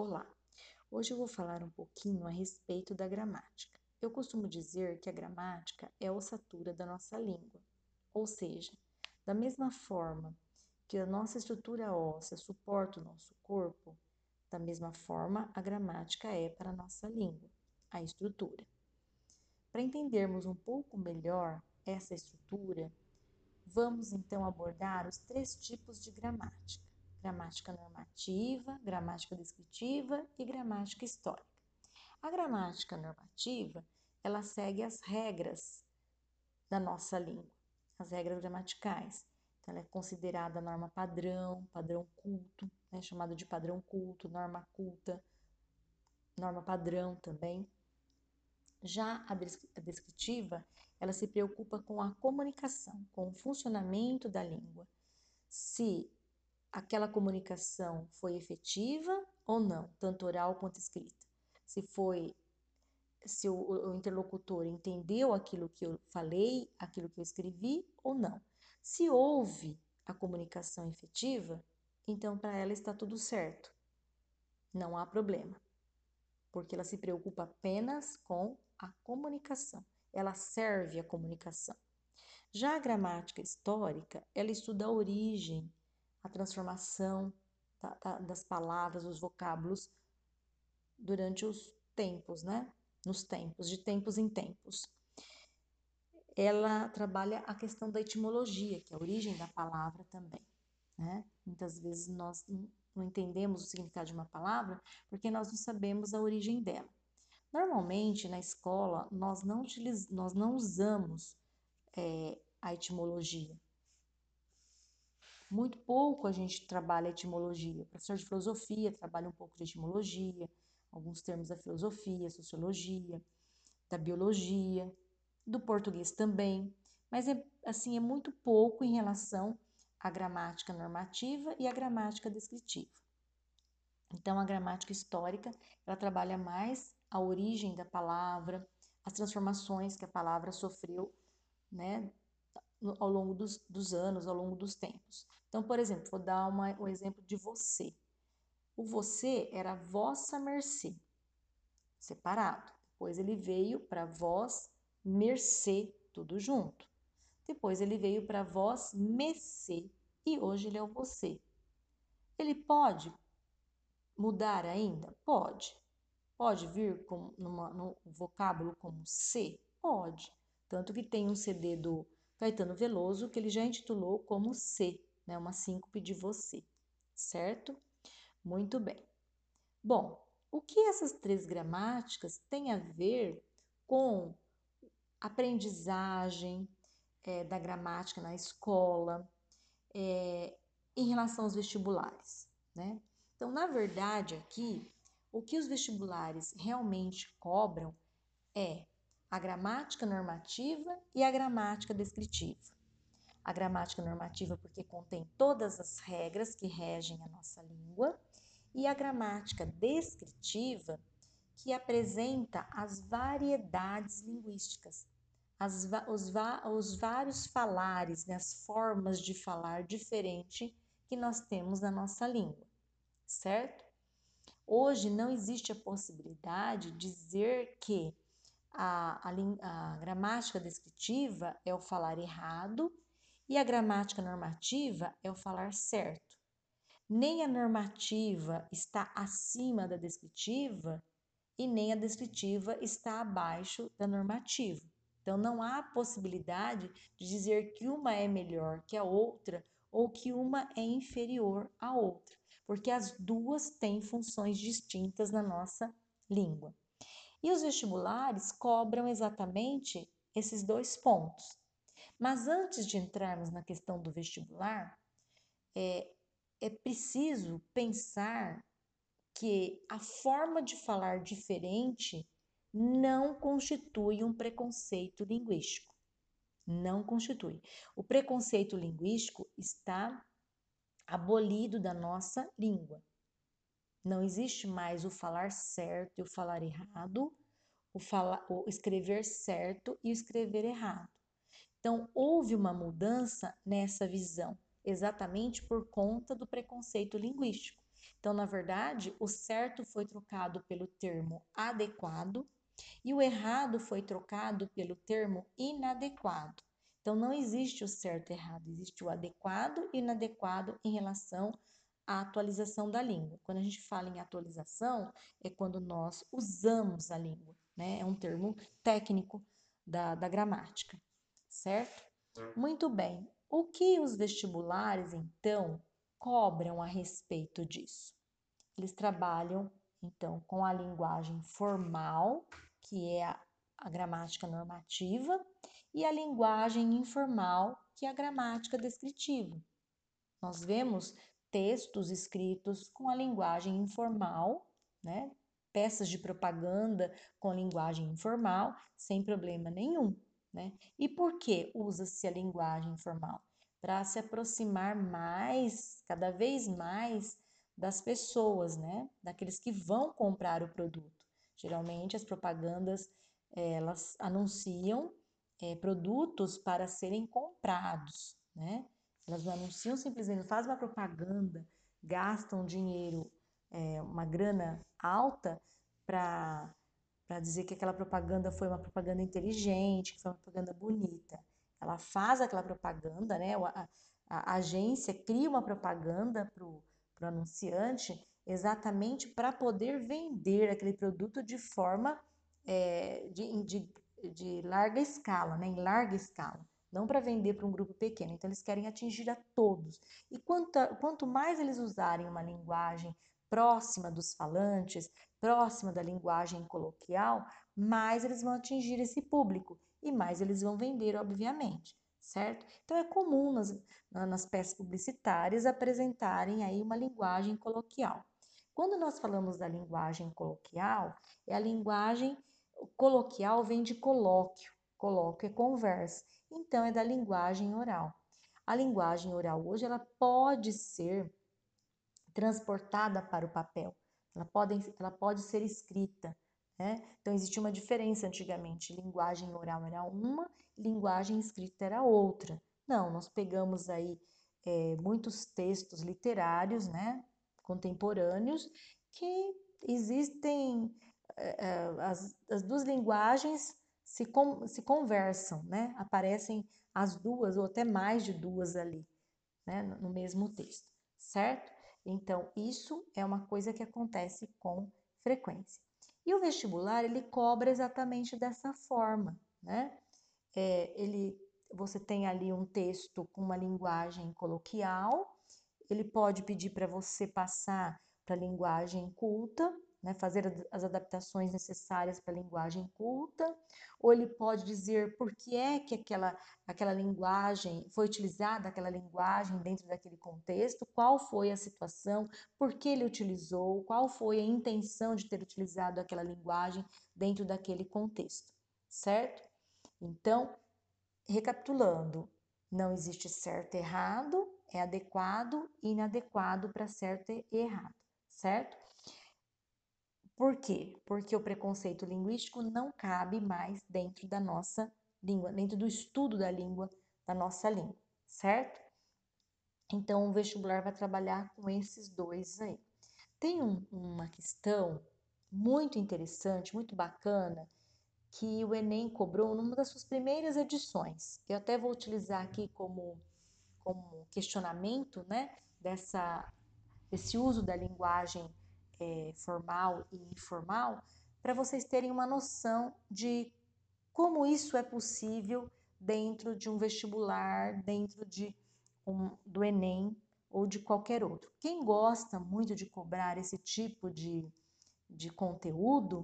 Olá! Hoje eu vou falar um pouquinho a respeito da gramática. Eu costumo dizer que a gramática é a ossatura da nossa língua, ou seja, da mesma forma que a nossa estrutura óssea suporta o nosso corpo, da mesma forma a gramática é para a nossa língua, a estrutura. Para entendermos um pouco melhor essa estrutura, vamos então abordar os três tipos de gramática gramática normativa, gramática descritiva e gramática histórica. A gramática normativa, ela segue as regras da nossa língua, as regras gramaticais. Então, ela é considerada norma padrão, padrão culto, né, chamado de padrão culto, norma culta, norma padrão também. Já a descritiva, ela se preocupa com a comunicação, com o funcionamento da língua. Se aquela comunicação foi efetiva ou não, tanto oral quanto escrita. Se foi se o, o, interlocutor entendeu aquilo que eu falei, aquilo que eu escrevi ou não. Se houve a comunicação efetiva, então para ela está tudo certo. Não há problema. Porque ela se preocupa apenas com a comunicação. Ela serve a comunicação. Já a gramática histórica, ela estuda a origem a transformação da, da, das palavras, os vocábulos durante os tempos, né? Nos tempos, de tempos em tempos. Ela trabalha a questão da etimologia, que é a origem da palavra também, né? Muitas vezes nós não entendemos o significado de uma palavra porque nós não sabemos a origem dela. Normalmente, na escola, nós não, utiliz... nós não usamos é, a etimologia, muito pouco a gente trabalha etimologia. O professor de filosofia trabalha um pouco de etimologia, alguns termos da filosofia, sociologia, da biologia, do português também, mas é assim é muito pouco em relação à gramática normativa e à gramática descritiva. Então a gramática histórica, ela trabalha mais a origem da palavra, as transformações que a palavra sofreu, né, ao longo dos, dos anos, ao longo dos tempos. Então, por exemplo, vou dar uma, um exemplo de você. O você era vossa mercê, separado. Depois ele veio para vós mercê, tudo junto. Depois ele veio para vós mecê e hoje ele é o você. Ele pode mudar ainda? Pode. Pode vir com, numa, no vocábulo como C? Pode. Tanto que tem um CD do Caetano Veloso, que ele já intitulou como C, né, uma síncope de você, certo? Muito bem. Bom, o que essas três gramáticas têm a ver com aprendizagem é, da gramática na escola, é, em relação aos vestibulares, né? Então, na verdade, aqui, o que os vestibulares realmente cobram é a gramática normativa e a gramática descritiva. A gramática normativa, porque contém todas as regras que regem a nossa língua, e a gramática descritiva, que apresenta as variedades linguísticas, as, os, os vários falares, né, as formas de falar diferente que nós temos na nossa língua, certo? Hoje não existe a possibilidade de dizer que a, a, a gramática descritiva é o falar errado e a gramática normativa é o falar certo. Nem a normativa está acima da descritiva e nem a descritiva está abaixo da normativa. Então, não há possibilidade de dizer que uma é melhor que a outra ou que uma é inferior à outra, porque as duas têm funções distintas na nossa língua. E os vestibulares cobram exatamente esses dois pontos. Mas antes de entrarmos na questão do vestibular, é, é preciso pensar que a forma de falar diferente não constitui um preconceito linguístico. Não constitui. O preconceito linguístico está abolido da nossa língua. Não existe mais o falar certo e o falar errado, o, falar, o escrever certo e o escrever errado. Então, houve uma mudança nessa visão, exatamente por conta do preconceito linguístico. Então, na verdade, o certo foi trocado pelo termo adequado e o errado foi trocado pelo termo inadequado. Então, não existe o certo e errado, existe o adequado e inadequado em relação à atualização da língua. Quando a gente fala em atualização, é quando nós usamos a língua, né? É um termo técnico da, da gramática, certo? Muito bem. O que os vestibulares, então, cobram a respeito disso? Eles trabalham, então, com a linguagem formal, que é a, a gramática normativa, e a linguagem informal, que é a gramática descritiva. Nós vemos textos escritos com a linguagem informal, né? peças de propaganda com linguagem informal, sem problema nenhum. Né? E por que usa-se a linguagem informal? Para se aproximar mais, cada vez mais, das pessoas, né? daqueles que vão comprar o produto. Geralmente as propagandas elas anunciam é, produtos para serem comprados, né? Elas não anunciam simplesmente, fazem uma propaganda, gastam dinheiro, é, uma grana alta para para dizer que aquela propaganda foi uma propaganda inteligente, que foi uma propaganda bonita. Ela faz aquela propaganda, né? A, a, a agência cria uma propaganda para o anunciante exatamente para poder vender aquele produto de forma é, de, de, de larga escala, né? em larga escala não para vender para um grupo pequeno. Então, eles querem atingir a todos. E quanto, quanto mais eles usarem uma linguagem próxima dos falantes, próxima da linguagem coloquial, mais eles vão atingir esse público e mais eles vão vender, obviamente, certo? Então é comum nas, nas peças publicitárias apresentarem aí uma linguagem coloquial. Quando nós falamos da linguagem coloquial, é a linguagem coloquial vem de colóquio, colóquio é conversa, então é da linguagem oral. A linguagem oral hoje ela pode ser transportada para o papel. Ela pode, ela pode ser escrita. Né? Então, existe uma diferença antigamente. Linguagem oral era uma, linguagem escrita era outra. Não, nós pegamos aí é, muitos textos literários, né, contemporâneos, que existem, é, é as, as duas linguagens se, com, se conversam, né? Aparecem as duas ou até mais de duas ali, né, no mesmo texto, certo? Então, isso é uma coisa que acontece com frequência. E o vestibular, ele cobra exatamente dessa forma, né? É, ele, você tem ali um texto com uma linguagem coloquial, ele pode pedir para você passar para a linguagem culta, né, fazer as adaptações necessárias para a linguagem culta, ou ele pode dizer por que é que aquela, aquela linguagem foi utilizada, aquela linguagem dentro daquele contexto, qual foi a situação, por que ele utilizou, qual foi a intenção de ter utilizado aquela linguagem dentro daquele contexto, certo? Então, recapitulando, não existe certo e errado, é adequado e inadequado para certo e errado, certo? Por quê? Porque o preconceito linguístico não cabe mais dentro da nossa língua, dentro do estudo da língua, da nossa língua, certo? Então, o vestibular vai trabalhar com esses dois aí. Tem um, uma questão muito interessante, muito bacana, que o Enem cobrou numa das suas primeiras edições. Eu até vou utilizar aqui como, como questionamento, né, dessa, desse uso da linguagem é, formal e informal, para vocês terem uma noção de como isso é possível dentro de um vestibular, dentro de um, do Enem ou de qualquer outro. Quem gosta muito de cobrar esse tipo de, de conteúdo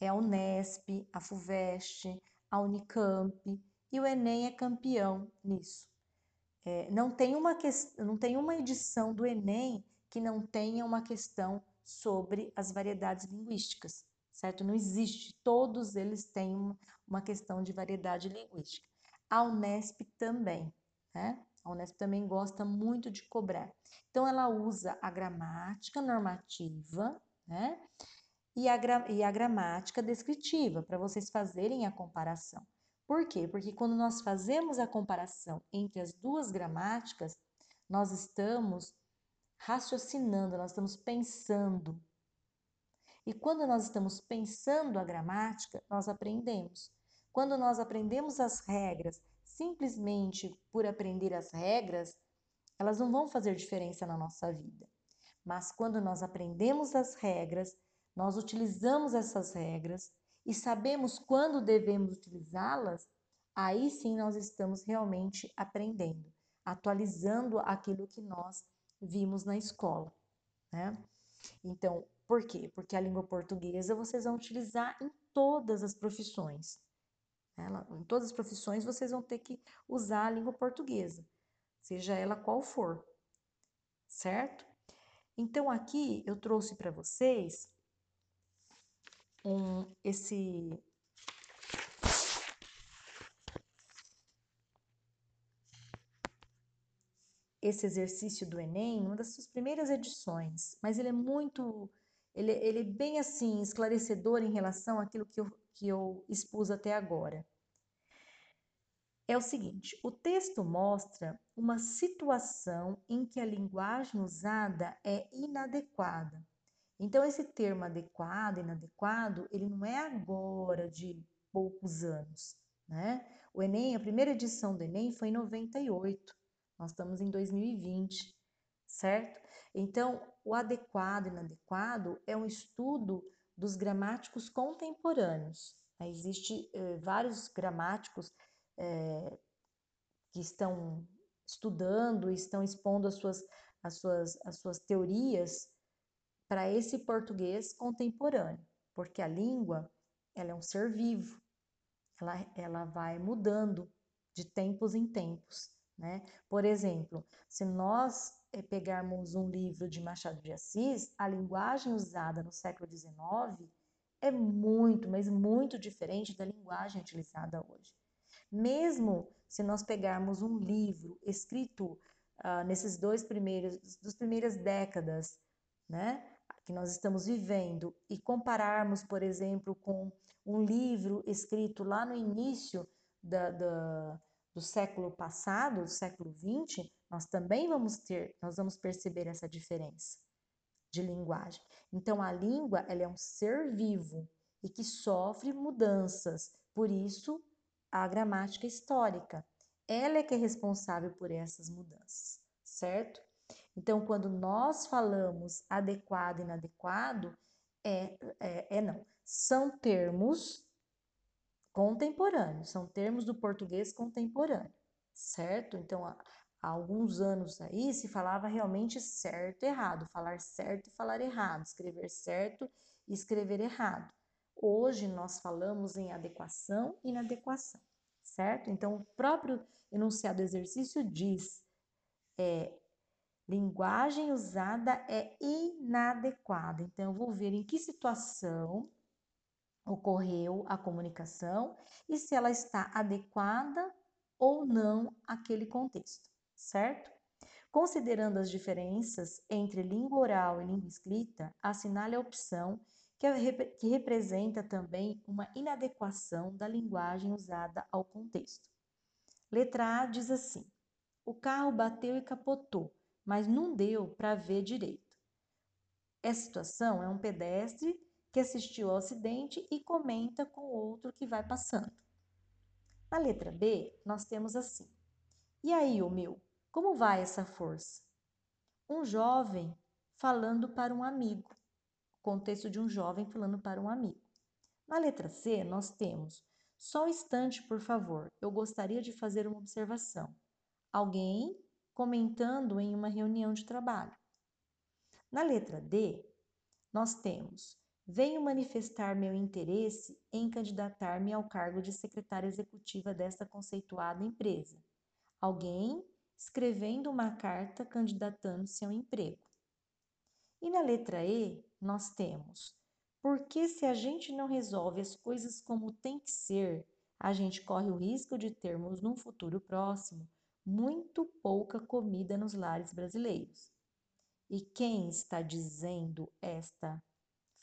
é a Unesp, a FUVEST, a Unicamp, e o Enem é campeão nisso. É, não, tem uma que, não tem uma edição do Enem que não tenha uma questão sobre as variedades linguísticas, certo? Não existe, todos eles têm uma questão de variedade linguística. A Unesp também, né? A Unesp também gosta muito de cobrar. Então, ela usa a gramática normativa, né? E a, e a gramática descritiva, para vocês fazerem a comparação. Por quê? Porque quando nós fazemos a comparação entre as duas gramáticas, nós estamos raciocinando, nós estamos pensando. E quando nós estamos pensando a gramática, nós aprendemos. Quando nós aprendemos as regras simplesmente por aprender as regras, elas não vão fazer diferença na nossa vida. Mas quando nós aprendemos as regras, nós utilizamos essas regras e sabemos quando devemos utilizá-las, aí sim nós estamos realmente aprendendo, atualizando aquilo que nós vimos na escola, né? Então, por quê? Porque a língua portuguesa vocês vão utilizar em todas as profissões. Ela, em todas as profissões vocês vão ter que usar a língua portuguesa, seja ela qual for, certo? Então aqui eu trouxe para vocês um, esse esse exercício do Enem, uma das suas primeiras edições, mas ele é muito, ele, ele é bem assim, esclarecedor em relação àquilo que eu, que eu expus até agora. É o seguinte: o texto mostra uma situação em que a linguagem usada é inadequada. Então, esse termo adequado, inadequado, ele não é agora de poucos anos, né? O Enem, a primeira edição do Enem foi em 98. Nós estamos em 2020, certo? Então, o adequado e inadequado é um estudo dos gramáticos contemporâneos. Existem eh, vários gramáticos eh, que estão estudando, estão expondo as suas, as suas, as suas teorias para esse português contemporâneo, porque a língua ela é um ser vivo, ela, ela vai mudando de tempos em tempos. Né? Por exemplo, se nós é, pegarmos um livro de Machado de Assis, a linguagem usada no século XIX é muito, mas muito diferente da linguagem utilizada hoje. Mesmo se nós pegarmos um livro escrito uh, nesses dois primeiros, das primeiras décadas, né, que nós estamos vivendo, e compararmos, por exemplo, com um livro escrito lá no início da, da do século passado, do século XX, nós também vamos ter, nós vamos perceber essa diferença de linguagem. Então a língua, ela é um ser vivo e que sofre mudanças. Por isso, a gramática histórica, ela é que é responsável por essas mudanças, certo? Então, quando nós falamos adequado e inadequado, é, é, é não. São termos contemporâneos, são termos do português contemporâneo, certo? Então, há, há alguns anos aí se falava realmente certo e errado, falar certo e falar errado, escrever certo e escrever errado. Hoje nós falamos em adequação e inadequação, certo? Então, o próprio enunciado exercício diz: é, linguagem usada é inadequada. Então, eu vou ver em que situação ocorreu a comunicação e se ela está adequada ou não àquele contexto, certo? Considerando as diferenças entre língua oral e língua escrita, assinale a opção que, é, que representa também uma inadequação da linguagem usada ao contexto. Letra A diz assim: o carro bateu e capotou, mas não deu para ver direito. Essa situação é um pedestre que assistiu ao acidente e comenta com o outro que vai passando. Na letra B, nós temos assim: E aí, o meu, como vai essa força? Um jovem falando para um amigo. Contexto de um jovem falando para um amigo. Na letra C, nós temos: Só um instante, por favor, eu gostaria de fazer uma observação. Alguém comentando em uma reunião de trabalho. Na letra D, nós temos: Venho manifestar meu interesse em candidatar-me ao cargo de secretária executiva desta conceituada empresa. Alguém escrevendo uma carta candidatando-se ao emprego. E na letra E, nós temos: porque se a gente não resolve as coisas como tem que ser, a gente corre o risco de termos num futuro próximo muito pouca comida nos lares brasileiros. E quem está dizendo esta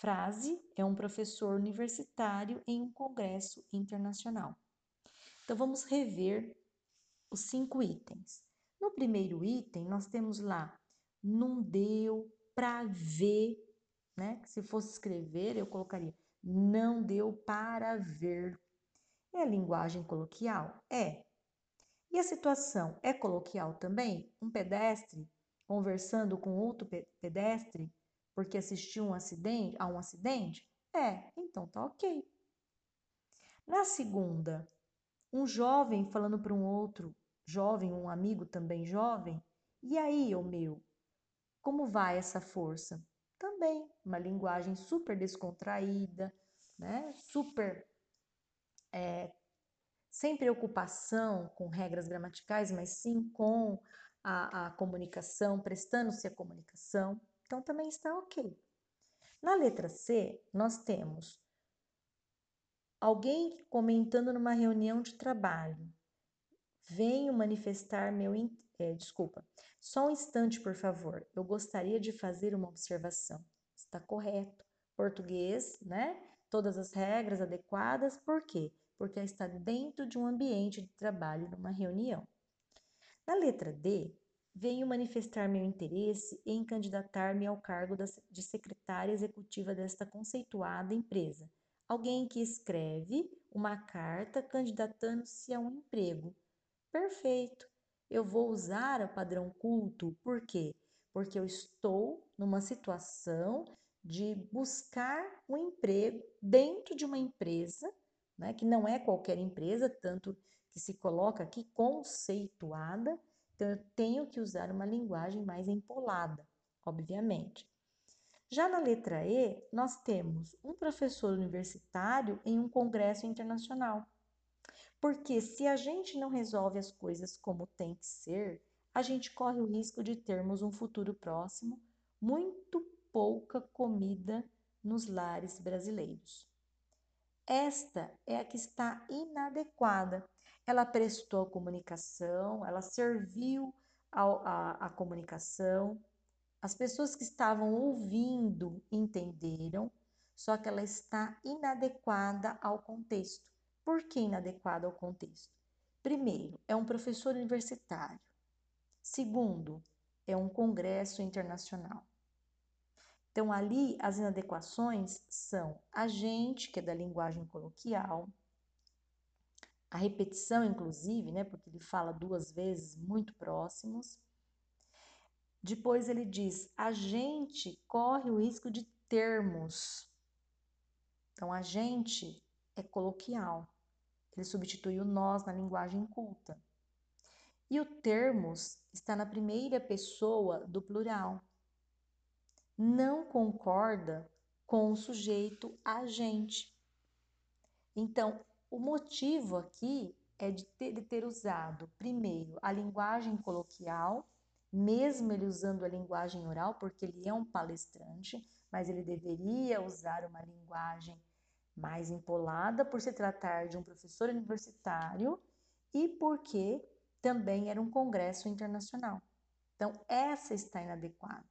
frase é um professor universitário em um congresso internacional. Então vamos rever os cinco itens. No primeiro item, nós temos lá não deu para ver, né? Se fosse escrever, eu colocaria não deu para ver. É linguagem coloquial? É. E a situação é coloquial também? Um pedestre conversando com outro pedestre porque assistiu um acidente, a um acidente? É, então tá ok. Na segunda, um jovem falando para um outro jovem, um amigo também jovem, e aí, ô meu, como vai essa força? Também uma linguagem super descontraída, né? Super é, sem preocupação com regras gramaticais, mas sim com a, a comunicação, prestando-se a comunicação. Então também está ok. Na letra C, nós temos alguém comentando numa reunião de trabalho. Venho manifestar meu. É, desculpa, só um instante, por favor. Eu gostaria de fazer uma observação. Está correto. Português, né? Todas as regras adequadas. Por quê? Porque está dentro de um ambiente de trabalho, numa reunião. Na letra D, venho manifestar meu interesse em candidatar-me ao cargo de secretária executiva desta conceituada empresa. Alguém que escreve uma carta candidatando-se a um emprego. Perfeito. Eu vou usar o padrão culto, por quê? Porque eu estou numa situação de buscar um emprego dentro de uma empresa, né, que não é qualquer empresa, tanto que se coloca aqui conceituada, então eu tenho que usar uma linguagem mais empolada, obviamente. Já na letra E, nós temos um professor universitário em um congresso internacional. Porque se a gente não resolve as coisas como tem que ser, a gente corre o risco de termos um futuro próximo muito pouca comida nos lares brasileiros. Esta é a que está inadequada. Ela prestou comunicação, ela serviu a comunicação, as pessoas que estavam ouvindo entenderam, só que ela está inadequada ao contexto. Por que inadequado ao contexto? Primeiro, é um professor universitário. Segundo, é um congresso internacional. Então, ali as inadequações são a gente, que é da linguagem coloquial, a repetição, inclusive, né, porque ele fala duas vezes muito próximos. Depois ele diz: a gente corre o risco de termos. Então, a gente é coloquial. Ele substitui o nós na linguagem culta. E o termos está na primeira pessoa do plural. Não concorda com o sujeito agente. Então, o motivo aqui é de ter, de ter usado, primeiro, a linguagem coloquial, mesmo ele usando a linguagem oral, porque ele é um palestrante, mas ele deveria usar uma linguagem mais empolada por se tratar de um professor universitário e porque também era um congresso internacional. Então, essa está inadequada.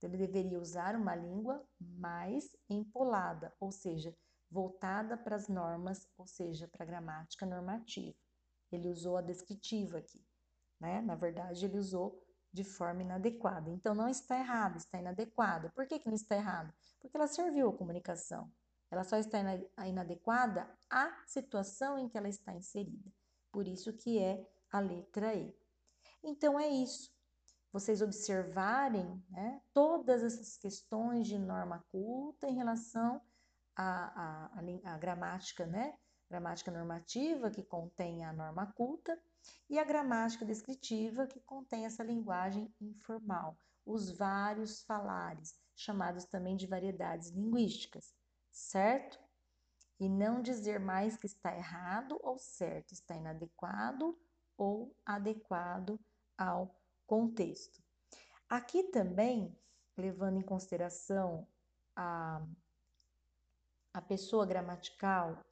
Então, ele deveria usar uma língua mais empolada, ou seja, voltada para as normas, ou seja, para a gramática normativa. Ele usou a descritiva aqui, né? Na verdade, ele usou de forma inadequada. Então, não está errado, está inadequada. Por que, que não está errado? Porque ela serviu a comunicação. Ela só está inadequada à situação em que ela está inserida. Por isso que é a letra E. Então é isso. Vocês observarem né, todas essas questões de norma culta em relação à, à, à, gramática, né? Gramática normativa, que contém a norma culta, e a gramática descritiva, que contém essa linguagem informal, os vários falares, chamados também de variedades linguísticas certo? E não dizer mais que está errado ou certo, está inadequado ou adequado ao contexto. Aqui também, levando em consideração a, a pessoa gramatical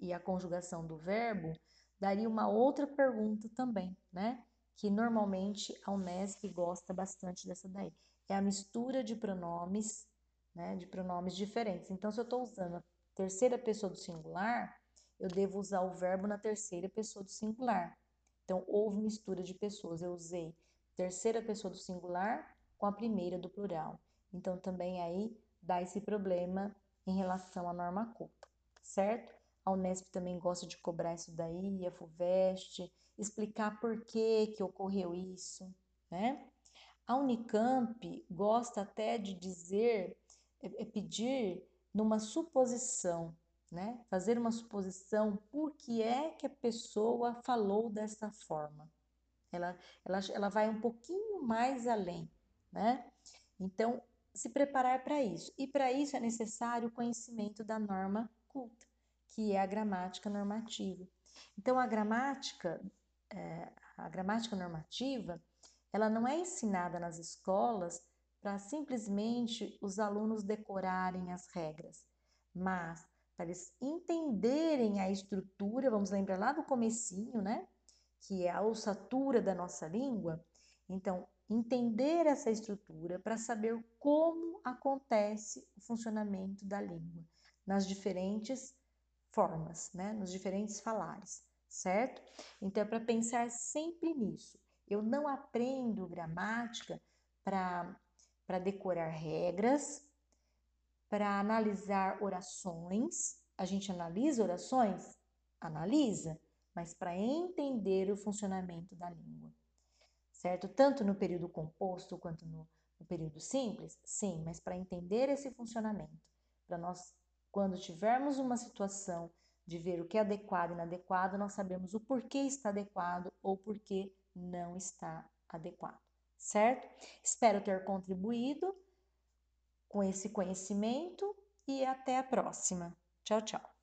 e a conjugação do verbo, daria uma outra pergunta também, né? Que normalmente a Unesp gosta bastante dessa daí. É a mistura de pronomes né, de pronomes diferentes. Então, se eu estou usando a terceira pessoa do singular, eu devo usar o verbo na terceira pessoa do singular. Então, houve mistura de pessoas. Eu usei terceira pessoa do singular com a primeira do plural. Então, também aí dá esse problema em relação à norma culta, certo? A Unesp também gosta de cobrar isso daí, a FUVEST, explicar por que que ocorreu isso, né? A Unicamp gosta até de dizer, é, é pedir numa suposição, né? Fazer uma suposição por que é que a pessoa falou dessa forma. Ela, ela, ela vai um pouquinho mais além, né? Então, se preparar para isso. E para isso é necessário o conhecimento da norma culta, que é a gramática normativa. Então, a gramática, é, a gramática normativa, ela não é ensinada nas escolas para simplesmente os alunos decorarem as regras, mas para eles entenderem a estrutura, vamos lembrar lá do comecinho, né? Que é a ossatura da nossa língua. Então, entender essa estrutura para saber como acontece o funcionamento da língua nas diferentes formas, né? Nos diferentes falares, certo? Então, é para pensar sempre nisso. Eu não aprendo gramática para decorar regras, para analisar orações. A gente analisa orações? Analisa, mas para entender o funcionamento da língua. Certo? Tanto no período composto quanto no, no período simples? Sim, mas para entender esse funcionamento, para nós, quando tivermos uma situação de ver o que é adequado e inadequado, nós sabemos o porquê está adequado ou porquê não está adequado, certo? Espero ter contribuído com esse conhecimento e até a próxima. Tchau, tchau.